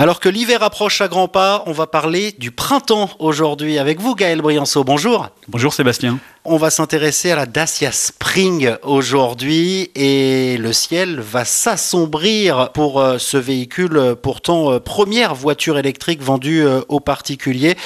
Alors que l'hiver approche à grands pas, on va parler du printemps aujourd'hui avec vous Gaël Brianceau. Bonjour. Bonjour Sébastien. On va s'intéresser à la Dacia Spring aujourd'hui et le ciel va s'assombrir pour euh, ce véhicule pourtant euh, première voiture électrique vendue euh, aux particuliers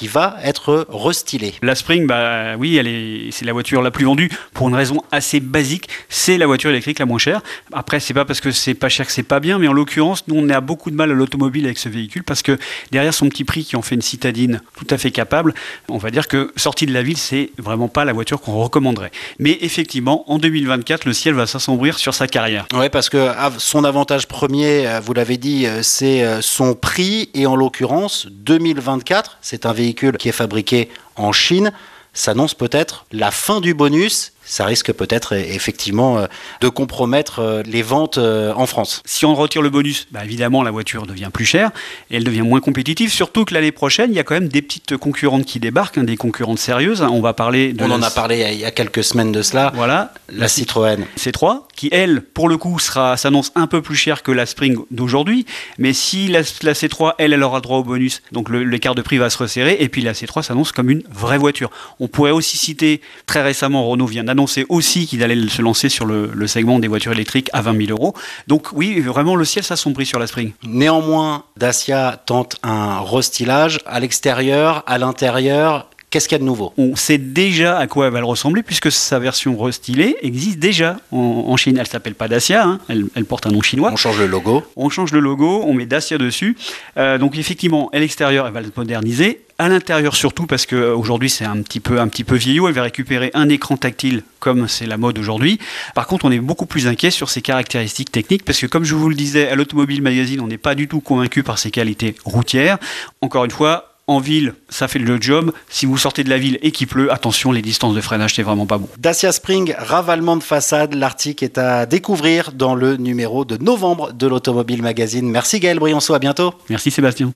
qui va être restylée. La Spring, bah oui, elle est, c'est la voiture la plus vendue pour une raison assez basique. C'est la voiture électrique la moins chère. Après, c'est pas parce que c'est pas cher que c'est pas bien, mais en l'occurrence, nous on a beaucoup de mal à l'automobile avec ce véhicule parce que derrière son petit prix qui en fait une citadine tout à fait capable, on va dire que sortie de la ville, c'est vraiment pas la voiture qu'on recommanderait. Mais effectivement, en 2024, le ciel va s'assombrir sur sa carrière. Oui, parce que son avantage premier, euh, vous l'avez dit, euh, c'est euh, son prix et en l'occurrence 2024, c'est un véhicule qui est fabriqué en Chine s'annonce peut-être la fin du bonus ça risque peut-être effectivement euh, de compromettre euh, les ventes euh, en France. Si on retire le bonus, bah évidemment la voiture devient plus chère et elle devient moins compétitive, surtout que l'année prochaine, il y a quand même des petites concurrentes qui débarquent, hein, des concurrentes sérieuses. On va parler de On en a parlé il y a quelques semaines de cela. Voilà, la, Citroën C3 qui elle pour le coup sera s'annonce un peu plus chère que la Spring d'aujourd'hui, mais si la, C3 elle elle aura droit au bonus, donc l'écart de prix va se resserrer et puis la C3 s'annonce comme une vraie voiture. On pourrait aussi citer très récemment Renault vient d'annoncer annonçait aussi qu'il allait se lancer sur le, segment des voitures électriques à 20 000 euros. Donc oui, vraiment, le ciel s'assombrit sur la Spring. Néanmoins, Dacia tente un restylage à l'extérieur, à l'intérieur. Qu'est-ce qu'il y a de nouveau? On sait déjà à quoi elle va ressembler puisque sa version restylée existe déjà en, Chine. Elle s'appelle pas Dacia, hein. elle, porte un nom chinois. On change le logo. On change le logo, on met Dacia dessus. Euh, donc effectivement, à l'extérieur, elle va le moderniser à l'intérieur surtout parce qu'aujourd'hui c'est un petit peu un petit peu vieillot. Elle va récupérer un écran tactile comme c'est la mode aujourd'hui. Par contre, on est beaucoup plus inquiet sur ses caractéristiques techniques parce que comme je vous le disais à l'Automobile Magazine, on n'est pas du tout convaincu par ses qualités routières. Encore une fois, en ville, ça fait le job. Si vous sortez de la ville et qu'il pleut, attention, les distances de freinage, c'est vraiment pas bon. Dacia Spring, ravalement de façade. L'article est à découvrir dans le numéro de novembre de l'Automobile Magazine. Merci Gaël Brianceau, à bientôt. Merci Sébastien.